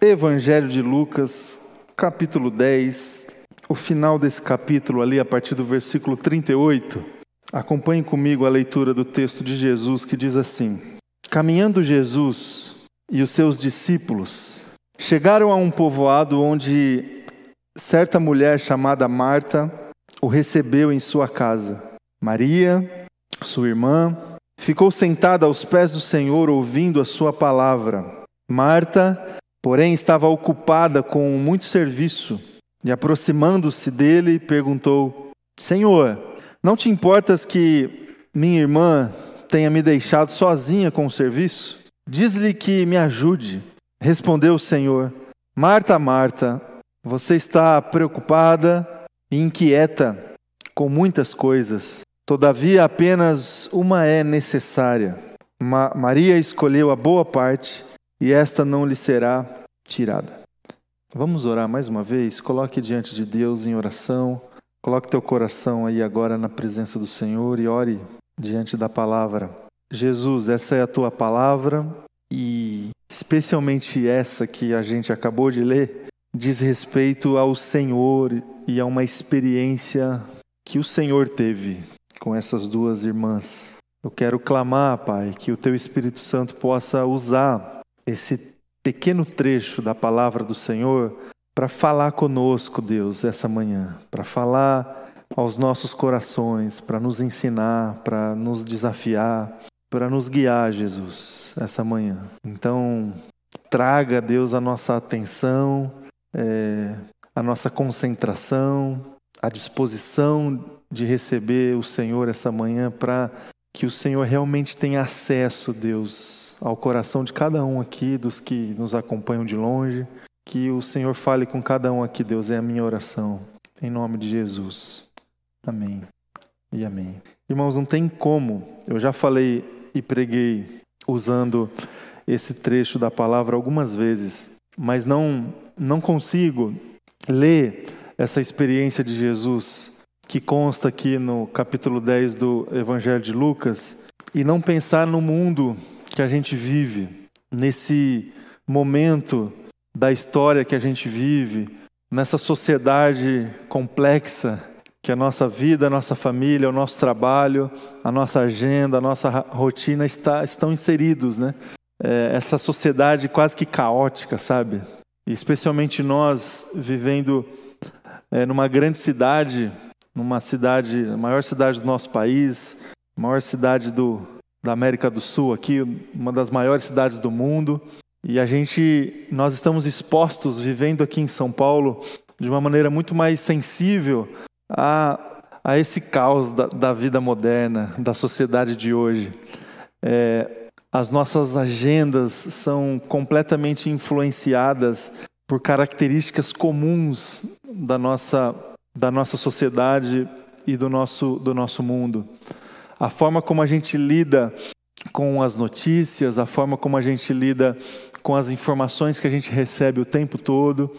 Evangelho de Lucas, capítulo 10, o final desse capítulo ali, a partir do versículo 38. Acompanhe comigo a leitura do texto de Jesus que diz assim: Caminhando Jesus e os seus discípulos chegaram a um povoado onde certa mulher chamada Marta o recebeu em sua casa. Maria, sua irmã, ficou sentada aos pés do Senhor ouvindo a sua palavra. Marta, porém, estava ocupada com muito serviço e, aproximando-se dele, perguntou: Senhor, não te importas que minha irmã tenha me deixado sozinha com o serviço? Diz-lhe que me ajude. Respondeu o Senhor: Marta, Marta, você está preocupada e inquieta com muitas coisas. Todavia, apenas uma é necessária. Ma Maria escolheu a boa parte e esta não lhe será tirada. Vamos orar mais uma vez? Coloque diante de Deus em oração. Coloque teu coração aí agora na presença do Senhor e ore diante da palavra. Jesus, essa é a tua palavra e especialmente essa que a gente acabou de ler diz respeito ao Senhor e a uma experiência que o Senhor teve com essas duas irmãs. Eu quero clamar, Pai, que o Teu Espírito Santo possa usar esse pequeno trecho da palavra do Senhor para falar conosco, Deus, essa manhã, para falar aos nossos corações, para nos ensinar, para nos desafiar, para nos guiar, Jesus, essa manhã. Então, traga, Deus, a nossa atenção, é, a nossa concentração, a disposição de receber o Senhor essa manhã para que o Senhor realmente tenha acesso, Deus, ao coração de cada um aqui, dos que nos acompanham de longe. Que o Senhor fale com cada um aqui, Deus, é a minha oração. Em nome de Jesus. Amém. E amém. Irmãos, não tem como, eu já falei e preguei usando esse trecho da palavra algumas vezes, mas não, não consigo ler essa experiência de Jesus que consta aqui no capítulo 10 do Evangelho de Lucas e não pensar no mundo que a gente vive, nesse momento da história que a gente vive, nessa sociedade complexa que a nossa vida, a nossa família, o nosso trabalho, a nossa agenda, a nossa rotina está, estão inseridos, né? É, essa sociedade quase que caótica, sabe? E especialmente nós vivendo é, numa grande cidade numa cidade, a maior cidade do nosso país, a maior cidade do, da América do Sul aqui, uma das maiores cidades do mundo. E a gente, nós estamos expostos, vivendo aqui em São Paulo, de uma maneira muito mais sensível a, a esse caos da, da vida moderna, da sociedade de hoje. É, as nossas agendas são completamente influenciadas por características comuns da nossa da nossa sociedade e do nosso, do nosso mundo. A forma como a gente lida com as notícias, a forma como a gente lida com as informações que a gente recebe o tempo todo,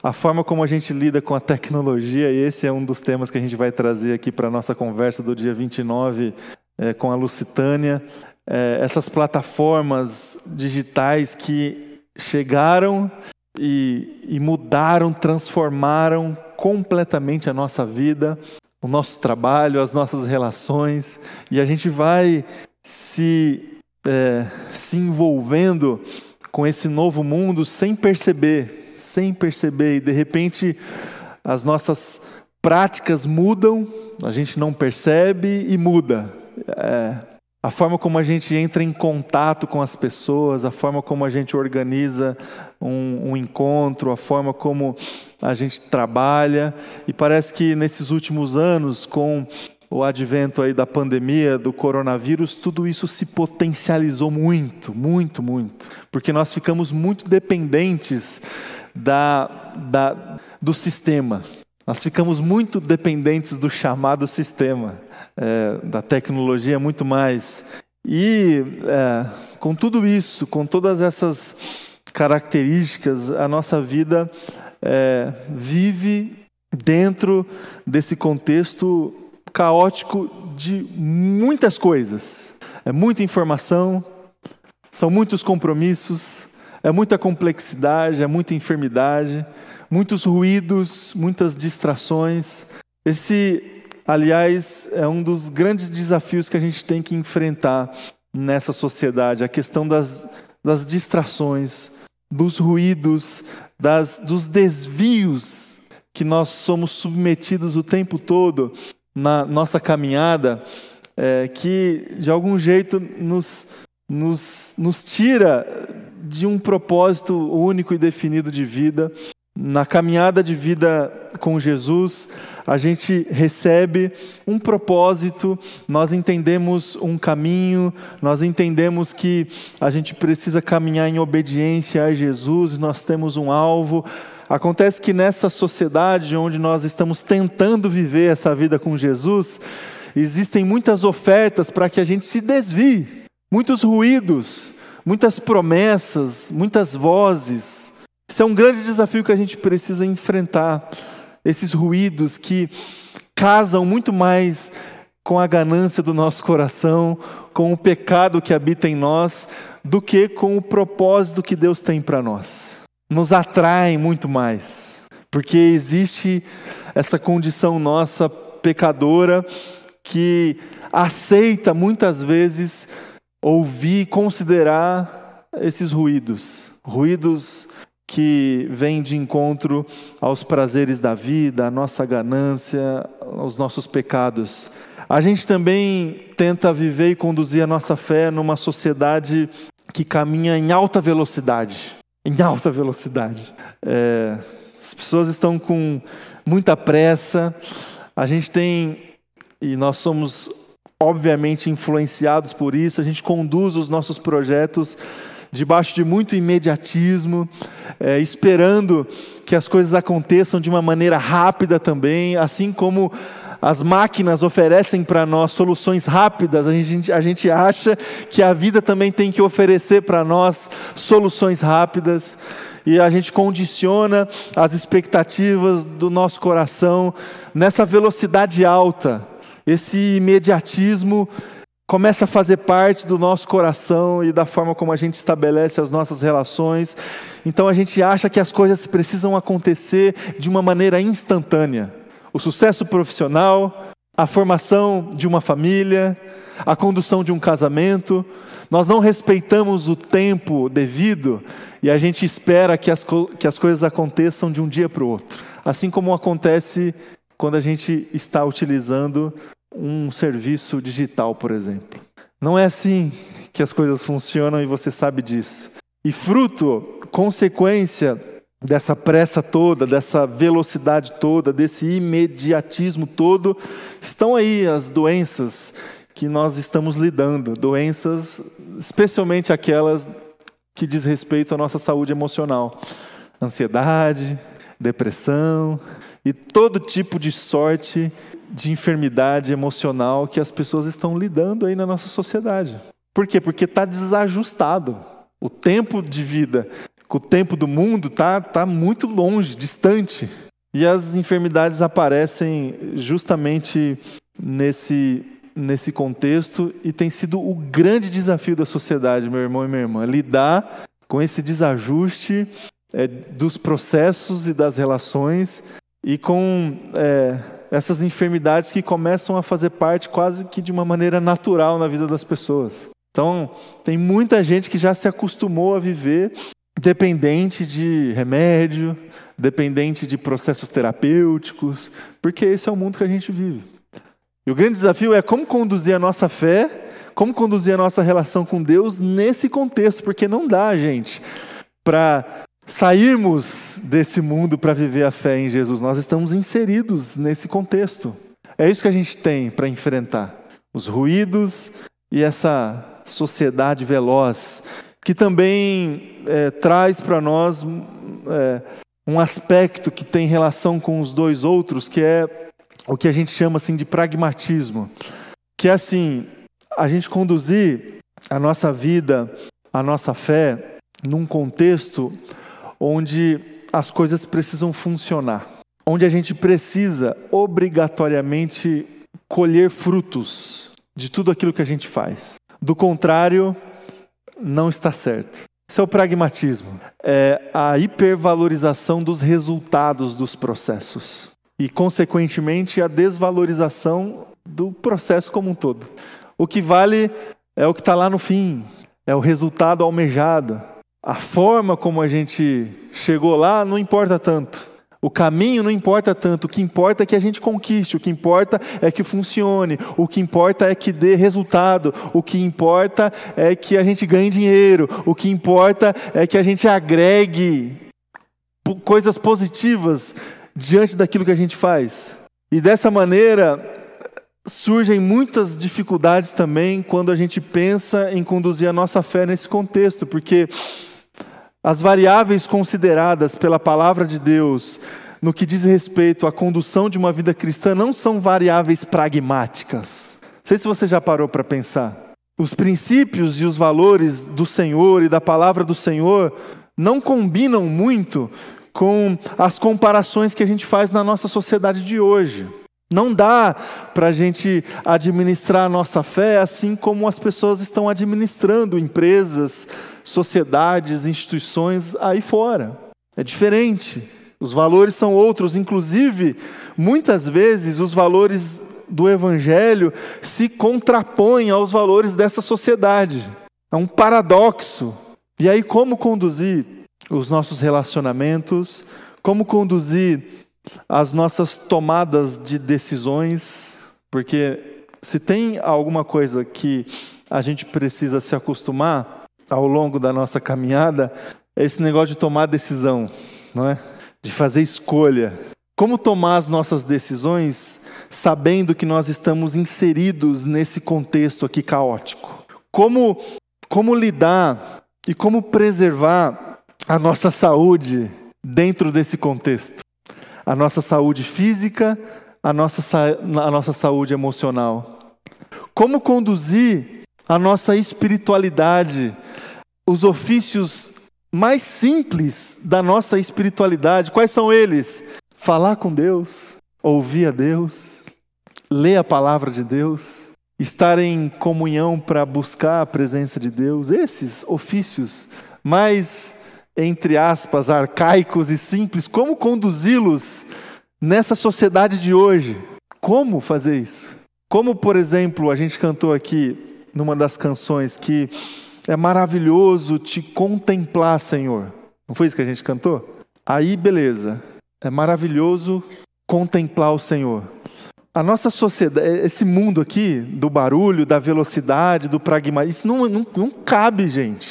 a forma como a gente lida com a tecnologia, e esse é um dos temas que a gente vai trazer aqui para a nossa conversa do dia 29 é, com a Lucitânia. É, essas plataformas digitais que chegaram e, e mudaram, transformaram completamente a nossa vida, o nosso trabalho, as nossas relações, e a gente vai se, é, se envolvendo com esse novo mundo sem perceber, sem perceber, e de repente as nossas práticas mudam, a gente não percebe e muda. É, a forma como a gente entra em contato com as pessoas, a forma como a gente organiza um, um, encontro, a forma como a gente trabalha. E parece que nesses últimos anos, com o advento aí da pandemia, do coronavírus, tudo isso se potencializou muito, muito, muito. Porque nós ficamos muito dependentes da, da, do sistema. Nós ficamos muito dependentes do chamado sistema é, da tecnologia muito mais. E é, com tudo isso, com todas essas características, a nossa vida é, vive dentro desse contexto caótico de muitas coisas. É muita informação, são muitos compromissos, é muita complexidade, é muita enfermidade, muitos ruídos, muitas distrações. Esse, aliás, é um dos grandes desafios que a gente tem que enfrentar nessa sociedade, a questão das, das distrações, dos ruídos, das, dos desvios que nós somos submetidos o tempo todo na nossa caminhada, é, que de algum jeito nos, nos, nos tira de um propósito único e definido de vida. Na caminhada de vida com Jesus, a gente recebe um propósito, nós entendemos um caminho, nós entendemos que a gente precisa caminhar em obediência a Jesus, nós temos um alvo. Acontece que nessa sociedade onde nós estamos tentando viver essa vida com Jesus, existem muitas ofertas para que a gente se desvie, muitos ruídos, muitas promessas, muitas vozes. Isso é um grande desafio que a gente precisa enfrentar. Esses ruídos que casam muito mais com a ganância do nosso coração, com o pecado que habita em nós, do que com o propósito que Deus tem para nós. Nos atraem muito mais, porque existe essa condição nossa pecadora que aceita muitas vezes ouvir, considerar esses ruídos, ruídos que vêm de encontro aos prazeres da vida, à nossa ganância, aos nossos pecados. A gente também tenta viver e conduzir a nossa fé numa sociedade que caminha em alta velocidade. Em alta velocidade. É, as pessoas estão com muita pressa. A gente tem, e nós somos obviamente influenciados por isso, a gente conduz os nossos projetos debaixo de muito imediatismo, é, esperando que as coisas aconteçam de uma maneira rápida também, assim como as máquinas oferecem para nós soluções rápidas, a gente, a gente acha que a vida também tem que oferecer para nós soluções rápidas, e a gente condiciona as expectativas do nosso coração nessa velocidade alta esse imediatismo começa a fazer parte do nosso coração e da forma como a gente estabelece as nossas relações. Então a gente acha que as coisas precisam acontecer de uma maneira instantânea. O sucesso profissional, a formação de uma família, a condução de um casamento. Nós não respeitamos o tempo devido e a gente espera que as, que as coisas aconteçam de um dia para o outro. Assim como acontece quando a gente está utilizando um serviço digital, por exemplo. Não é assim que as coisas funcionam e você sabe disso. E fruto, consequência dessa pressa toda, dessa velocidade toda, desse imediatismo todo, estão aí as doenças que nós estamos lidando, doenças, especialmente aquelas que diz respeito à nossa saúde emocional, ansiedade, depressão, e todo tipo de sorte de enfermidade emocional que as pessoas estão lidando aí na nossa sociedade. Por quê? Porque está desajustado. O tempo de vida com o tempo do mundo está tá muito longe, distante. E as enfermidades aparecem justamente nesse, nesse contexto e tem sido o grande desafio da sociedade, meu irmão e minha irmã, lidar com esse desajuste é, dos processos e das relações e com é, essas enfermidades que começam a fazer parte quase que de uma maneira natural na vida das pessoas. Então, tem muita gente que já se acostumou a viver dependente de remédio, dependente de processos terapêuticos, porque esse é o mundo que a gente vive. E o grande desafio é como conduzir a nossa fé, como conduzir a nossa relação com Deus nesse contexto, porque não dá, gente, para sairmos desse mundo para viver a fé em Jesus. Nós estamos inseridos nesse contexto. É isso que a gente tem para enfrentar: os ruídos e essa sociedade veloz, que também é, traz para nós é, um aspecto que tem relação com os dois outros, que é o que a gente chama assim de pragmatismo, que é assim a gente conduzir a nossa vida, a nossa fé num contexto onde as coisas precisam funcionar, onde a gente precisa obrigatoriamente colher frutos de tudo aquilo que a gente faz. Do contrário, não está certo. Isso é o pragmatismo. É a hipervalorização dos resultados dos processos. E, consequentemente, a desvalorização do processo como um todo. O que vale é o que está lá no fim, é o resultado almejado. A forma como a gente chegou lá não importa tanto. O caminho não importa tanto, o que importa é que a gente conquiste, o que importa é que funcione, o que importa é que dê resultado, o que importa é que a gente ganhe dinheiro, o que importa é que a gente agregue coisas positivas diante daquilo que a gente faz. E dessa maneira surgem muitas dificuldades também quando a gente pensa em conduzir a nossa fé nesse contexto, porque as variáveis consideradas pela palavra de Deus no que diz respeito à condução de uma vida cristã não são variáveis pragmáticas. Não sei se você já parou para pensar. Os princípios e os valores do Senhor e da palavra do Senhor não combinam muito com as comparações que a gente faz na nossa sociedade de hoje. Não dá para a gente administrar a nossa fé assim como as pessoas estão administrando empresas, sociedades, instituições aí fora. É diferente. Os valores são outros, inclusive, muitas vezes os valores do Evangelho se contrapõem aos valores dessa sociedade. É um paradoxo. E aí, como conduzir os nossos relacionamentos? Como conduzir as nossas tomadas de decisões? Porque se tem alguma coisa que a gente precisa se acostumar, ao longo da nossa caminhada é esse negócio de tomar decisão, não é? De fazer escolha. Como tomar as nossas decisões sabendo que nós estamos inseridos nesse contexto aqui caótico? Como como lidar e como preservar a nossa saúde dentro desse contexto? A nossa saúde física, a nossa, a nossa saúde emocional. Como conduzir a nossa espiritualidade os ofícios mais simples da nossa espiritualidade. Quais são eles? Falar com Deus, ouvir a Deus, ler a palavra de Deus, estar em comunhão para buscar a presença de Deus. Esses ofícios mais, entre aspas, arcaicos e simples, como conduzi-los nessa sociedade de hoje? Como fazer isso? Como, por exemplo, a gente cantou aqui numa das canções que é maravilhoso te contemplar, Senhor. Não foi isso que a gente cantou? Aí, beleza. É maravilhoso contemplar o Senhor. A nossa sociedade, esse mundo aqui, do barulho, da velocidade, do pragmatismo, isso não, não, não cabe, gente.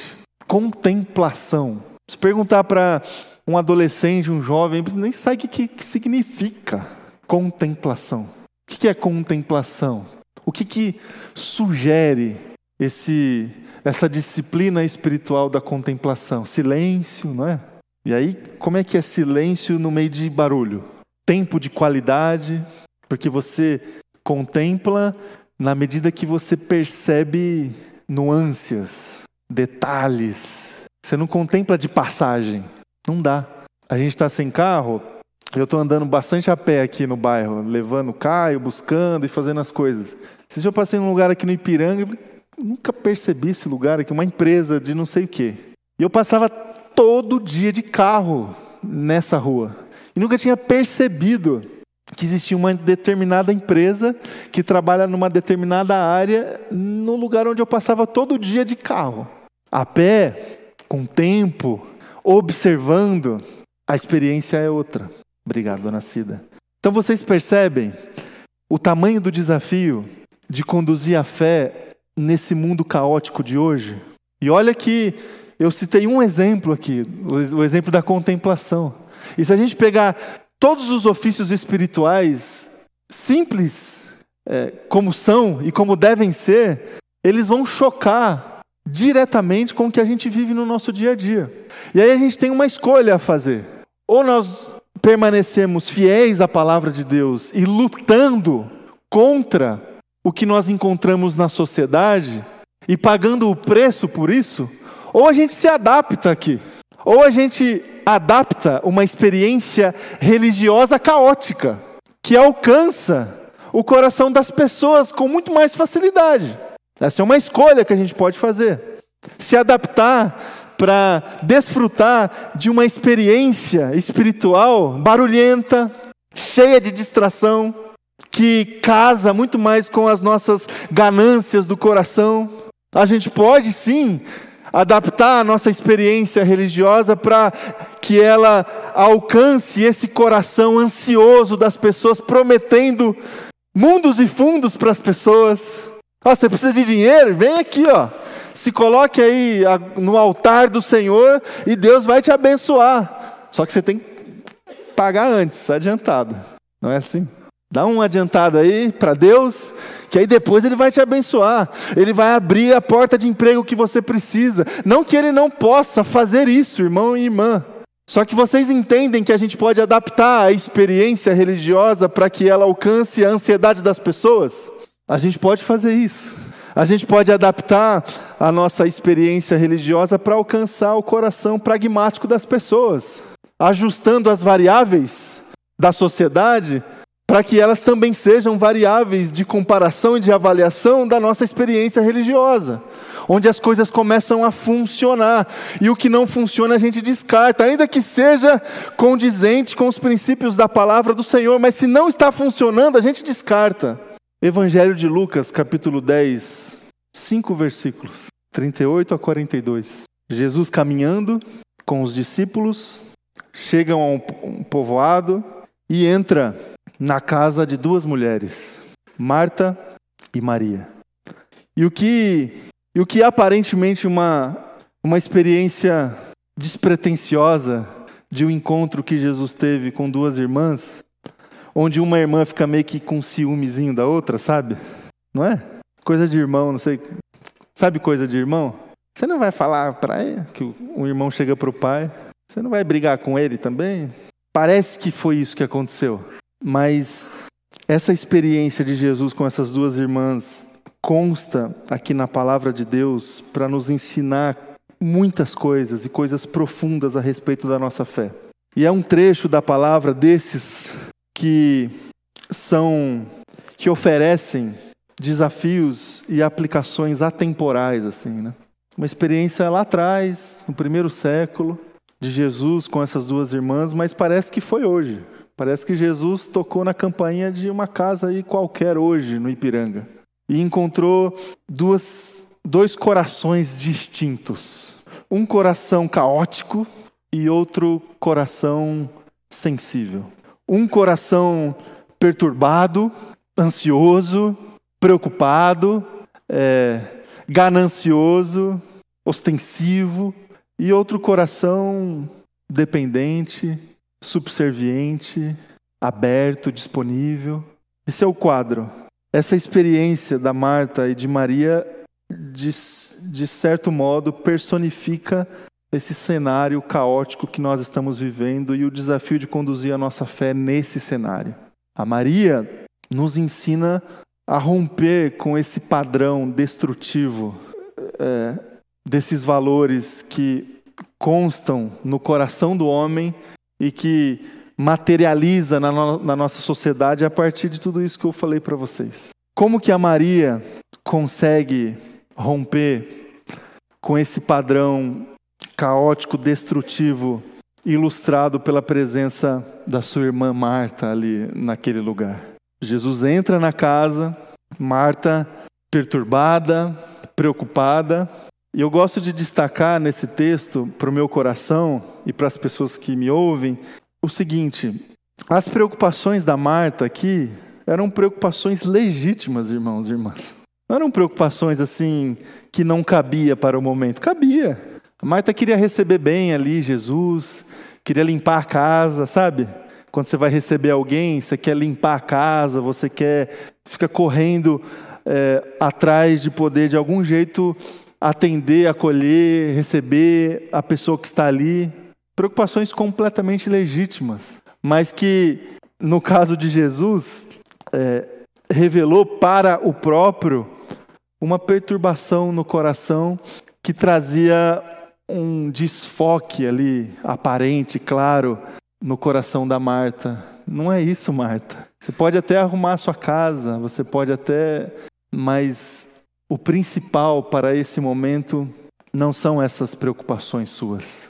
Contemplação. Se perguntar para um adolescente, um jovem, nem sabe o que, que significa contemplação. O que é contemplação? O que, que sugere esse essa disciplina espiritual da contemplação. Silêncio, não é? E aí, como é que é silêncio no meio de barulho? Tempo de qualidade, porque você contempla na medida que você percebe nuances, detalhes. Você não contempla de passagem. Não dá. A gente está sem carro, eu estou andando bastante a pé aqui no bairro, levando o Caio, buscando e fazendo as coisas. Se eu passei num lugar aqui no Ipiranga, nunca percebi esse lugar aqui, uma empresa de não sei o quê. E eu passava todo dia de carro nessa rua. E nunca tinha percebido que existia uma determinada empresa que trabalha numa determinada área no lugar onde eu passava todo dia de carro. A pé, com tempo, observando, a experiência é outra. Obrigado, dona Cida. Então vocês percebem o tamanho do desafio de conduzir a fé nesse mundo caótico de hoje? E olha que eu citei um exemplo aqui, o exemplo da contemplação. E se a gente pegar todos os ofícios espirituais, simples é, como são e como devem ser, eles vão chocar diretamente com o que a gente vive no nosso dia a dia. E aí a gente tem uma escolha a fazer. Ou nós permanecemos fiéis à palavra de Deus e lutando contra o que nós encontramos na sociedade e pagando o preço por isso, ou a gente se adapta aqui, ou a gente adapta uma experiência religiosa caótica, que alcança o coração das pessoas com muito mais facilidade. Essa é uma escolha que a gente pode fazer. Se adaptar para desfrutar de uma experiência espiritual barulhenta, cheia de distração, que casa muito mais com as nossas ganâncias do coração. A gente pode sim adaptar a nossa experiência religiosa para que ela alcance esse coração ansioso das pessoas, prometendo mundos e fundos para as pessoas. Você precisa de dinheiro? Vem aqui, ó. Se coloque aí no altar do Senhor e Deus vai te abençoar. Só que você tem que pagar antes, adiantado. Não é assim? Dá um adiantado aí para Deus, que aí depois Ele vai te abençoar. Ele vai abrir a porta de emprego que você precisa. Não que Ele não possa fazer isso, irmão e irmã. Só que vocês entendem que a gente pode adaptar a experiência religiosa para que ela alcance a ansiedade das pessoas? A gente pode fazer isso. A gente pode adaptar a nossa experiência religiosa para alcançar o coração pragmático das pessoas, ajustando as variáveis da sociedade para que elas também sejam variáveis de comparação e de avaliação da nossa experiência religiosa, onde as coisas começam a funcionar e o que não funciona a gente descarta, ainda que seja condizente com os princípios da palavra do Senhor, mas se não está funcionando, a gente descarta. Evangelho de Lucas, capítulo 10, cinco versículos, 38 a 42. Jesus caminhando com os discípulos, chegam a um povoado e entra na casa de duas mulheres, Marta e Maria. E o que, e o que é aparentemente uma, uma experiência despretensiosa de um encontro que Jesus teve com duas irmãs, onde uma irmã fica meio que com ciúmezinho da outra, sabe? Não é? Coisa de irmão, não sei. Sabe coisa de irmão? Você não vai falar para que o irmão chega para o pai? Você não vai brigar com ele também? Parece que foi isso que aconteceu. Mas essa experiência de Jesus com essas duas irmãs consta aqui na palavra de Deus para nos ensinar muitas coisas e coisas profundas a respeito da nossa fé. E é um trecho da palavra desses que são que oferecem desafios e aplicações atemporais assim, né? Uma experiência lá atrás, no primeiro século, de Jesus com essas duas irmãs, mas parece que foi hoje. Parece que Jesus tocou na campainha de uma casa aí qualquer hoje no Ipiranga e encontrou duas, dois corações distintos. Um coração caótico e outro coração sensível. Um coração perturbado, ansioso, preocupado, é, ganancioso, ostensivo, e outro coração dependente, subserviente, aberto, disponível. Esse é o quadro. Essa experiência da Marta e de Maria, de, de certo modo, personifica esse cenário caótico que nós estamos vivendo e o desafio de conduzir a nossa fé nesse cenário. A Maria nos ensina a romper com esse padrão destrutivo é, desses valores que constam no coração do homem e que materializa na, no, na nossa sociedade a partir de tudo isso que eu falei para vocês. Como que a Maria consegue romper com esse padrão caótico, destrutivo, ilustrado pela presença da sua irmã Marta ali naquele lugar? Jesus entra na casa, Marta perturbada, preocupada, e eu gosto de destacar nesse texto para o meu coração e para as pessoas que me ouvem o seguinte: as preocupações da Marta aqui eram preocupações legítimas, irmãos e irmãs. Não eram preocupações assim que não cabia para o momento. Cabia. Marta queria receber bem ali Jesus, queria limpar a casa, sabe? Quando você vai receber alguém, você quer limpar a casa, você quer fica correndo é, atrás de poder de algum jeito atender, acolher, receber a pessoa que está ali. Preocupações completamente legítimas, mas que, no caso de Jesus, é, revelou para o próprio uma perturbação no coração que trazia um desfoque ali, aparente, claro, no coração da Marta. Não é isso, Marta. Você pode até arrumar a sua casa, você pode até. Mas o principal para esse momento não são essas preocupações suas.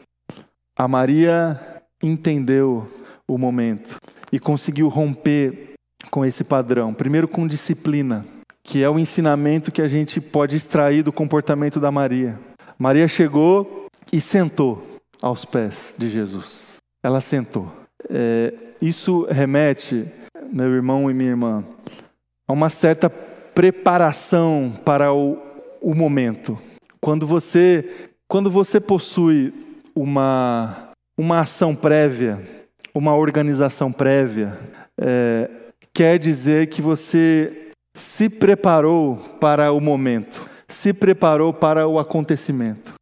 A Maria entendeu o momento e conseguiu romper com esse padrão. Primeiro, com disciplina, que é o ensinamento que a gente pode extrair do comportamento da Maria. Maria chegou e sentou aos pés de Jesus. Ela sentou. É, isso remete, meu irmão e minha irmã, a uma certa preparação para o, o momento. Quando você, quando você possui uma, uma ação prévia, uma organização prévia, é, quer dizer que você se preparou para o momento, se preparou para o acontecimento.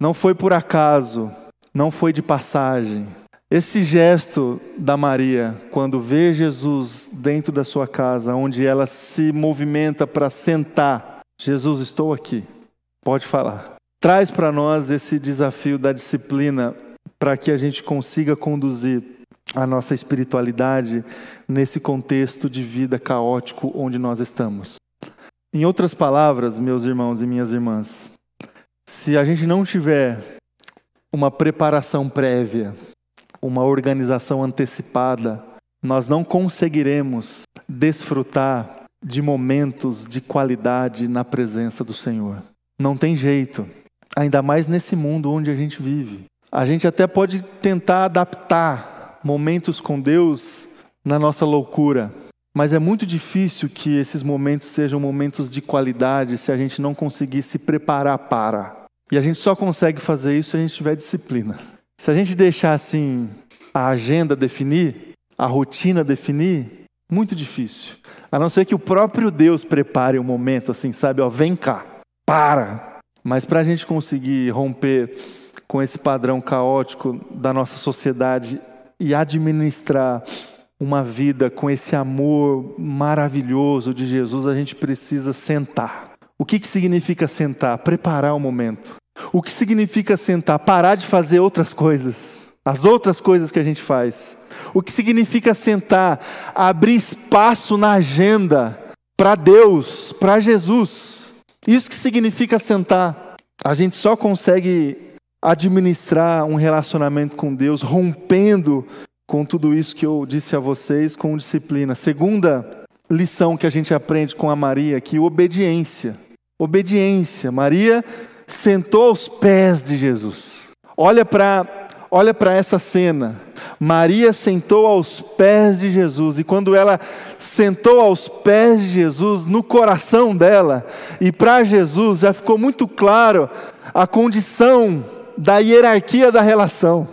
Não foi por acaso, não foi de passagem. Esse gesto da Maria, quando vê Jesus dentro da sua casa, onde ela se movimenta para sentar, Jesus, estou aqui, pode falar. Traz para nós esse desafio da disciplina para que a gente consiga conduzir a nossa espiritualidade nesse contexto de vida caótico onde nós estamos. Em outras palavras, meus irmãos e minhas irmãs, se a gente não tiver uma preparação prévia, uma organização antecipada, nós não conseguiremos desfrutar de momentos de qualidade na presença do Senhor. Não tem jeito, ainda mais nesse mundo onde a gente vive. A gente até pode tentar adaptar momentos com Deus na nossa loucura. Mas é muito difícil que esses momentos sejam momentos de qualidade se a gente não conseguir se preparar para. E a gente só consegue fazer isso se a gente tiver disciplina. Se a gente deixar assim a agenda definir, a rotina definir, muito difícil. A não ser que o próprio Deus prepare um momento assim, sabe? Ó, vem cá, para. Mas para a gente conseguir romper com esse padrão caótico da nossa sociedade e administrar uma vida com esse amor maravilhoso de Jesus, a gente precisa sentar. O que, que significa sentar? Preparar o momento. O que significa sentar? Parar de fazer outras coisas, as outras coisas que a gente faz. O que significa sentar? Abrir espaço na agenda para Deus, para Jesus. Isso que significa sentar. A gente só consegue administrar um relacionamento com Deus, rompendo com tudo isso que eu disse a vocês, com disciplina. Segunda lição que a gente aprende com a Maria aqui, obediência. Obediência. Maria sentou aos pés de Jesus. Olha para olha para essa cena. Maria sentou aos pés de Jesus, e quando ela sentou aos pés de Jesus, no coração dela, e para Jesus já ficou muito claro a condição da hierarquia da relação.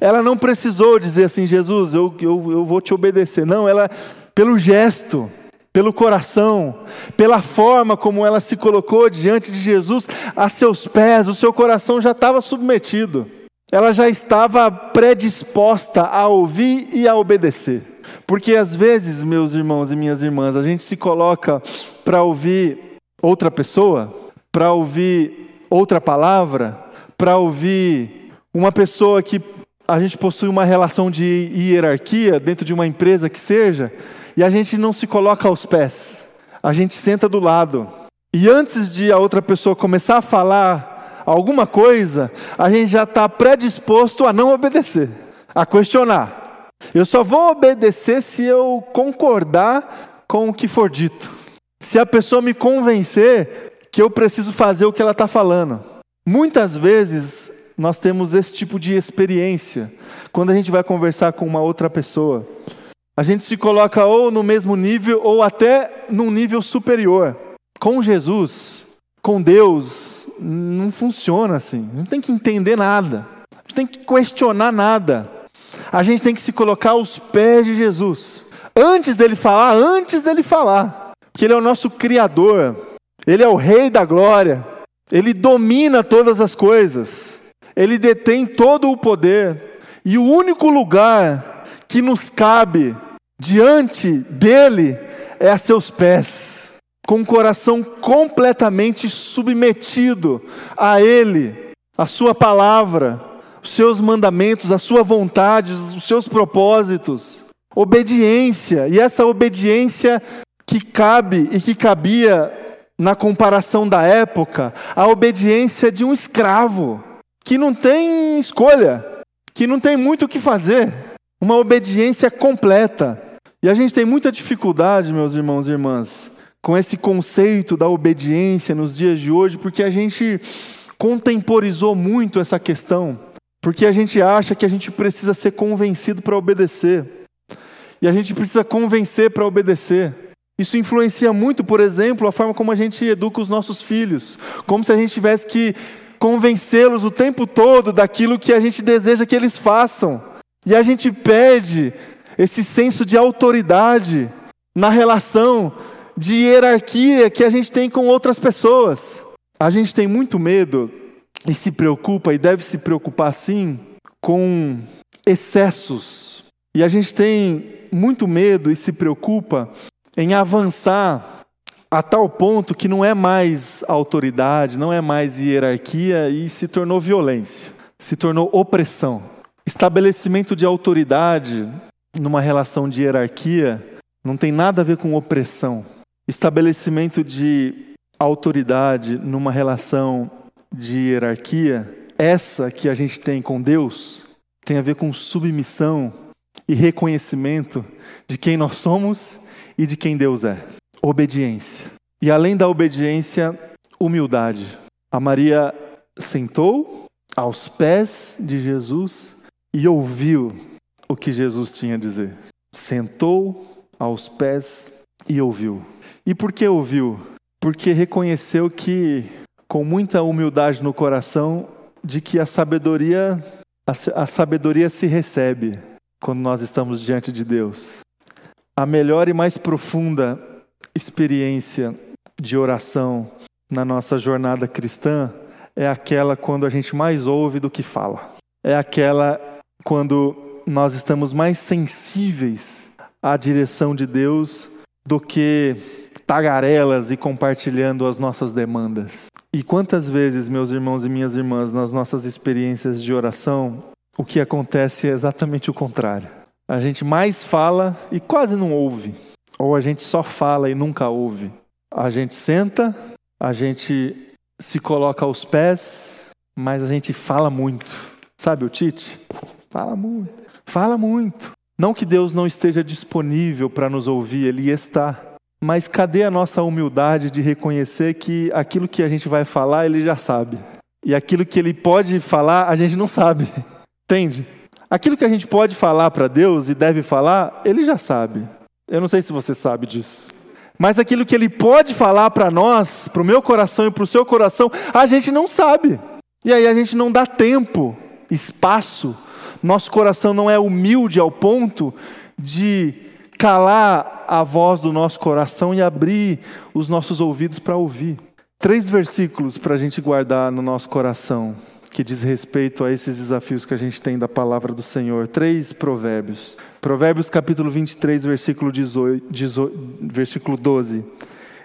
Ela não precisou dizer assim, Jesus, eu, eu, eu vou te obedecer. Não, ela, pelo gesto, pelo coração, pela forma como ela se colocou diante de Jesus, a seus pés, o seu coração já estava submetido. Ela já estava predisposta a ouvir e a obedecer. Porque às vezes, meus irmãos e minhas irmãs, a gente se coloca para ouvir outra pessoa, para ouvir outra palavra, para ouvir uma pessoa que a gente possui uma relação de hierarquia dentro de uma empresa que seja, e a gente não se coloca aos pés, a gente senta do lado. E antes de a outra pessoa começar a falar alguma coisa, a gente já está predisposto a não obedecer, a questionar. Eu só vou obedecer se eu concordar com o que for dito. Se a pessoa me convencer que eu preciso fazer o que ela está falando. Muitas vezes nós temos esse tipo de experiência quando a gente vai conversar com uma outra pessoa. A gente se coloca ou no mesmo nível ou até num nível superior. Com Jesus, com Deus, não funciona assim. Não tem que entender nada, não tem que questionar nada. A gente tem que se colocar aos pés de Jesus. Antes dele falar, antes dele falar. Porque ele é o nosso Criador, ele é o Rei da glória. Ele domina todas as coisas, ele detém todo o poder, e o único lugar que nos cabe diante dele é a seus pés, com o coração completamente submetido a ele, a sua palavra, os seus mandamentos, a sua vontade, os seus propósitos. Obediência, e essa obediência que cabe e que cabia na comparação da época, a obediência de um escravo, que não tem escolha, que não tem muito o que fazer. Uma obediência completa. E a gente tem muita dificuldade, meus irmãos e irmãs, com esse conceito da obediência nos dias de hoje, porque a gente contemporizou muito essa questão, porque a gente acha que a gente precisa ser convencido para obedecer. E a gente precisa convencer para obedecer. Isso influencia muito, por exemplo, a forma como a gente educa os nossos filhos, como se a gente tivesse que convencê-los o tempo todo daquilo que a gente deseja que eles façam. E a gente perde esse senso de autoridade na relação de hierarquia que a gente tem com outras pessoas. A gente tem muito medo e se preocupa, e deve se preocupar sim, com excessos. E a gente tem muito medo e se preocupa em avançar a tal ponto que não é mais autoridade, não é mais hierarquia e se tornou violência, se tornou opressão. Estabelecimento de autoridade numa relação de hierarquia não tem nada a ver com opressão. Estabelecimento de autoridade numa relação de hierarquia, essa que a gente tem com Deus, tem a ver com submissão e reconhecimento de quem nós somos e de quem Deus é. Obediência. E além da obediência, humildade. A Maria sentou aos pés de Jesus e ouviu o que Jesus tinha a dizer. Sentou aos pés e ouviu. E por que ouviu? Porque reconheceu que, com muita humildade no coração, de que a sabedoria, a, a sabedoria se recebe quando nós estamos diante de Deus. A melhor e mais profunda experiência de oração na nossa jornada cristã é aquela quando a gente mais ouve do que fala. É aquela quando nós estamos mais sensíveis à direção de Deus do que tagarelas e compartilhando as nossas demandas. E quantas vezes, meus irmãos e minhas irmãs, nas nossas experiências de oração, o que acontece é exatamente o contrário. A gente mais fala e quase não ouve. Ou a gente só fala e nunca ouve. A gente senta, a gente se coloca aos pés, mas a gente fala muito. Sabe o Tite? Fala muito. Fala muito. Não que Deus não esteja disponível para nos ouvir, Ele está. Mas cadê a nossa humildade de reconhecer que aquilo que a gente vai falar, Ele já sabe. E aquilo que Ele pode falar, a gente não sabe. Entende? Aquilo que a gente pode falar para Deus e deve falar, Ele já sabe. Eu não sei se você sabe disso. Mas aquilo que Ele pode falar para nós, para o meu coração e para o seu coração, a gente não sabe. E aí a gente não dá tempo, espaço. Nosso coração não é humilde ao ponto de calar a voz do nosso coração e abrir os nossos ouvidos para ouvir. Três versículos para a gente guardar no nosso coração que diz respeito a esses desafios que a gente tem da palavra do Senhor. Três provérbios. Provérbios capítulo 23, versículo, 18, 18, versículo 12.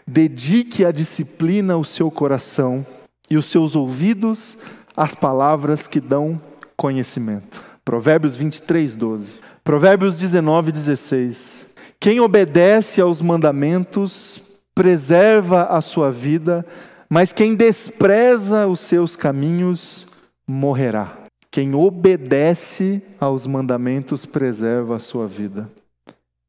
Dedique a disciplina o seu coração e os seus ouvidos às palavras que dão conhecimento. Provérbios 23, 12. Provérbios 19, 16. Quem obedece aos mandamentos preserva a sua vida, mas quem despreza os seus caminhos morrerá. Quem obedece aos mandamentos preserva a sua vida.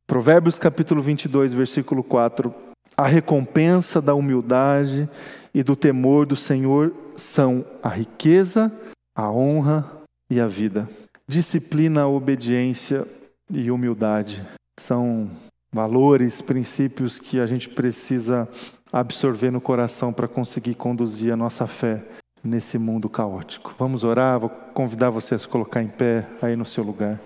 Provérbios capítulo 22, versículo 4. A recompensa da humildade e do temor do Senhor são a riqueza, a honra e a vida. Disciplina, obediência e humildade são valores, princípios que a gente precisa absorver no coração para conseguir conduzir a nossa fé nesse mundo caótico. Vamos orar, vou convidar você a se colocar em pé aí no seu lugar.